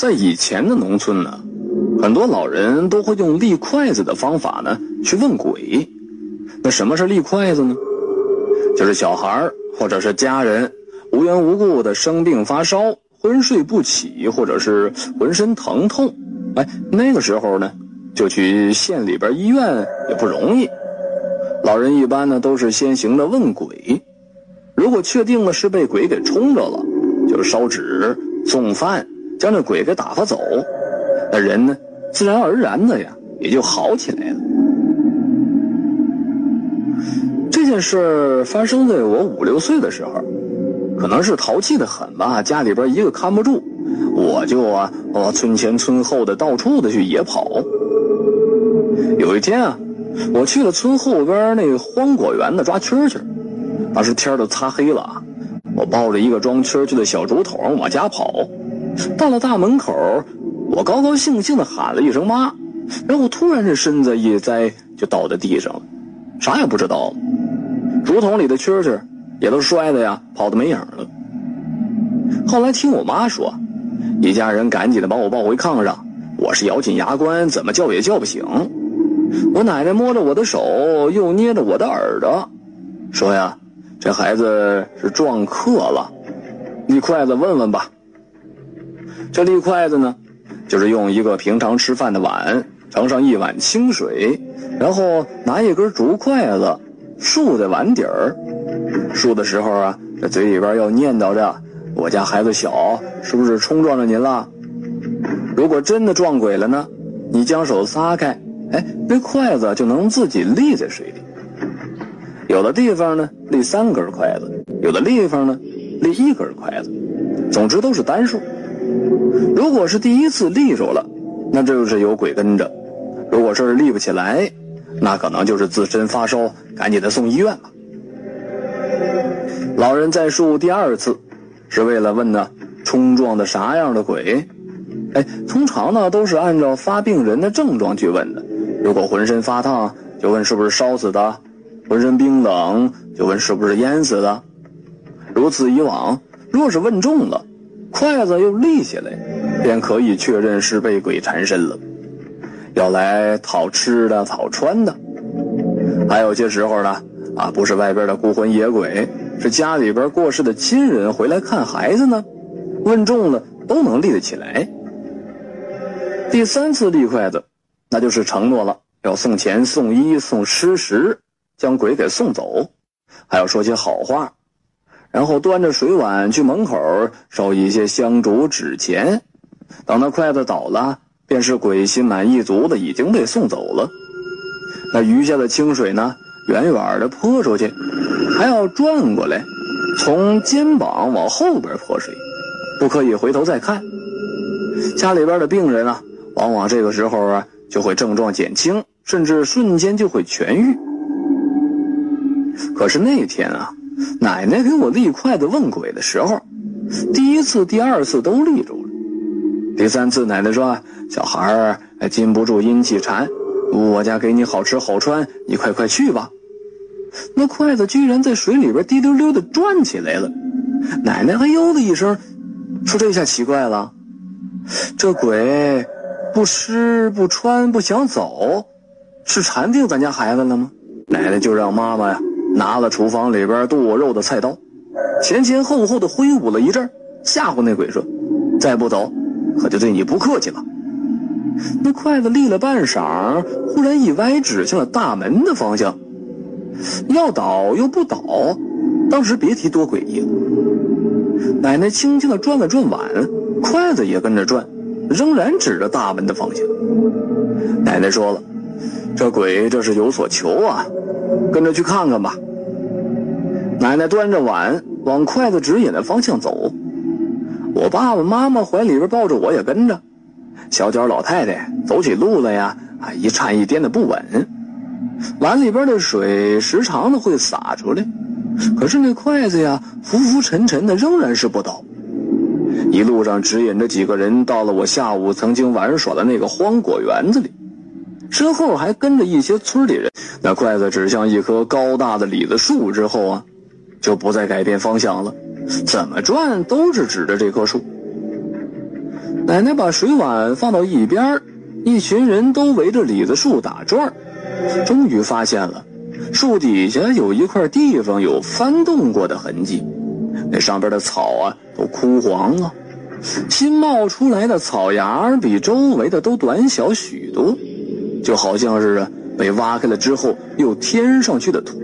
在以前的农村呢，很多老人都会用立筷子的方法呢去问鬼。那什么是立筷子呢？就是小孩或者是家人无缘无故的生病发烧、昏睡不起，或者是浑身疼痛，哎，那个时候呢，就去县里边医院也不容易。老人一般呢都是先行的问鬼，如果确定了是被鬼给冲着了，就是烧纸送饭。将这鬼给打发走，那人呢，自然而然的呀，也就好起来了。这件事发生在我五六岁的时候，可能是淘气的很吧，家里边一个看不住，我就啊，哦，村前村后的到处的去野跑。有一天啊，我去了村后边那荒果园子抓蛐蛐，当时天都擦黑了，我抱着一个装蛐蛐的小竹筒往家跑。到了大门口，我高高兴兴地喊了一声“妈”，然后突然这身子一栽，就倒在地上了，啥也不知道。竹筒里的蛐蛐也都摔的呀，跑的没影了。后来听我妈说，一家人赶紧的把我抱回炕上，我是咬紧牙关，怎么叫也叫不醒。我奶奶摸着我的手，又捏着我的耳朵，说呀：“这孩子是撞课了，你筷子问问吧。”这立筷子呢，就是用一个平常吃饭的碗盛上一碗清水，然后拿一根竹筷子竖在碗底儿。竖的时候啊，这嘴里边要念叨着：“我家孩子小，是不是冲撞着您了？”如果真的撞鬼了呢，你将手撒开，哎，那筷子就能自己立在水里。有的地方呢立三根筷子，有的地方呢立一根筷子，总之都是单数。如果是第一次立住了，那这就是有鬼跟着；如果是立不起来，那可能就是自身发烧，赶紧的送医院吧。老人再述第二次，是为了问呢，冲撞的啥样的鬼？哎，通常呢都是按照发病人的症状去问的。如果浑身发烫，就问是不是烧死的；浑身冰冷，就问是不是淹死的。如此以往，若是问中了。筷子又立起来，便可以确认是被鬼缠身了，要来讨吃的、讨穿的。还有些时候呢，啊，不是外边的孤魂野鬼，是家里边过世的亲人回来看孩子呢。问中了都能立得起来。第三次立筷子，那就是承诺了要送钱、送衣、送吃食，将鬼给送走，还要说些好话。然后端着水碗去门口烧一些香烛纸钱，等那筷子倒了，便是鬼心满意足的已经被送走了。那余下的清水呢，远远的泼出去，还要转过来，从肩膀往后边泼水，不可以回头再看。家里边的病人啊，往往这个时候啊就会症状减轻，甚至瞬间就会痊愈。可是那天啊。奶奶给我立筷子问鬼的时候，第一次、第二次都立住了。第三次，奶奶说：“小孩儿禁不住阴气缠，我家给你好吃好穿，你快快去吧。”那筷子居然在水里边滴溜溜的转起来了。奶奶“哎呦”的一声，说：“这下奇怪了，这鬼不吃不穿不想走，是缠定咱家孩子了吗？”奶奶就让妈妈呀。拿了厨房里边剁肉的菜刀，前前后后的挥舞了一阵，吓唬那鬼说：“再不走，可就对你不客气了。”那筷子立了半晌，忽然一歪，指向了大门的方向，要倒又不倒。当时别提多诡异了。奶奶轻轻的转了转碗，筷子也跟着转，仍然指着大门的方向。奶奶说了：“这鬼这是有所求啊。”跟着去看看吧。奶奶端着碗往筷子指引的方向走，我爸爸妈妈怀里边抱着我也跟着。小脚老太太走起路来呀，啊一颤一颠的不稳，碗里边的水时常的会洒出来，可是那筷子呀浮浮沉沉的，仍然是不倒。一路上指引着几个人到了我下午曾经玩耍的那个荒果园子里。身后还跟着一些村里人。那筷子指向一棵高大的李子树之后啊，就不再改变方向了，怎么转都是指着这棵树。奶奶把水碗放到一边，一群人都围着李子树打转终于发现了树底下有一块地方有翻动过的痕迹，那上边的草啊都枯黄了，新冒出来的草芽比周围的都短小许多，就好像是被挖开了之后又添上去的土。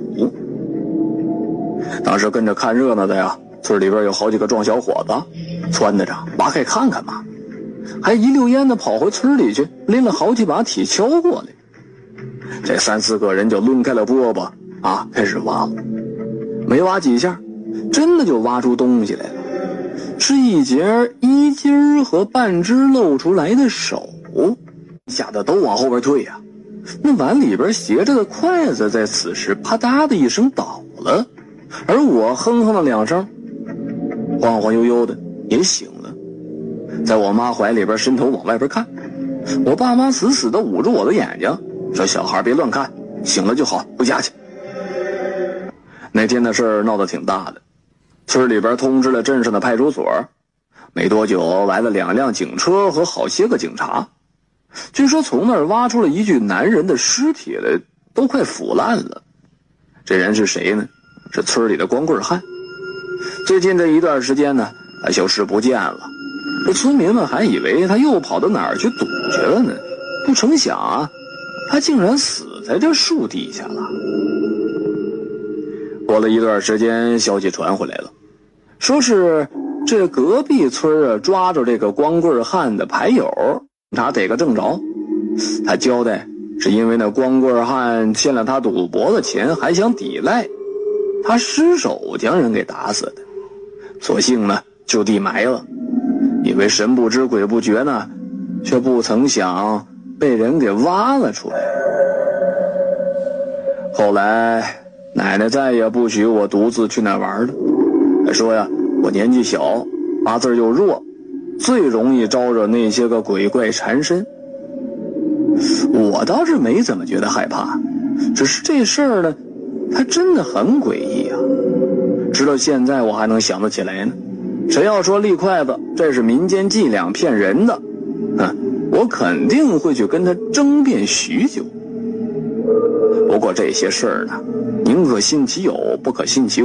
当时跟着看热闹的呀，村里边有好几个壮小伙子，撺掇着挖开看看嘛，还一溜烟的跑回村里去，拎了好几把铁锹过来。这三四个人就抡开了饽饽啊，开始挖了。没挖几下，真的就挖出东西来了，是一截衣襟和半只露出来的手，吓得都往后边退呀。那碗里边斜着的筷子在此时啪嗒的一声倒了。而我哼哼了两声，晃晃悠悠的也醒了，在我妈怀里边伸头往外边看，我爸妈死死的捂住我的眼睛，说：“小孩别乱看，醒了就好，回家去。”那天的事儿闹得挺大的，村里边通知了镇上的派出所，没多久来了两辆警车和好些个警察，据说从那儿挖出了一具男人的尸体来，都快腐烂了。这人是谁呢？是村里的光棍汉，最近这一段时间呢，他消失不见了。这村民们还以为他又跑到哪儿去赌去了呢，不成想啊，他竟然死在这树底下了。过了一段时间，消息传回来了，说是这隔壁村啊抓着这个光棍汉的牌友，警察逮个正着。他交代是因为那光棍汉欠了他赌博的钱，还想抵赖。他失手将人给打死的，索性呢就地埋了，因为神不知鬼不觉呢，却不曾想被人给挖了出来。后来奶奶再也不许我独自去那玩了，还说呀我年纪小，八字又弱，最容易招惹那些个鬼怪缠身。我倒是没怎么觉得害怕，只是这事儿呢。他真的很诡异啊！直到现在我还能想得起来呢。谁要说立筷子这是民间伎俩骗人的，哼，我肯定会去跟他争辩许久。不过这些事儿呢，宁可信其有，不可信其无。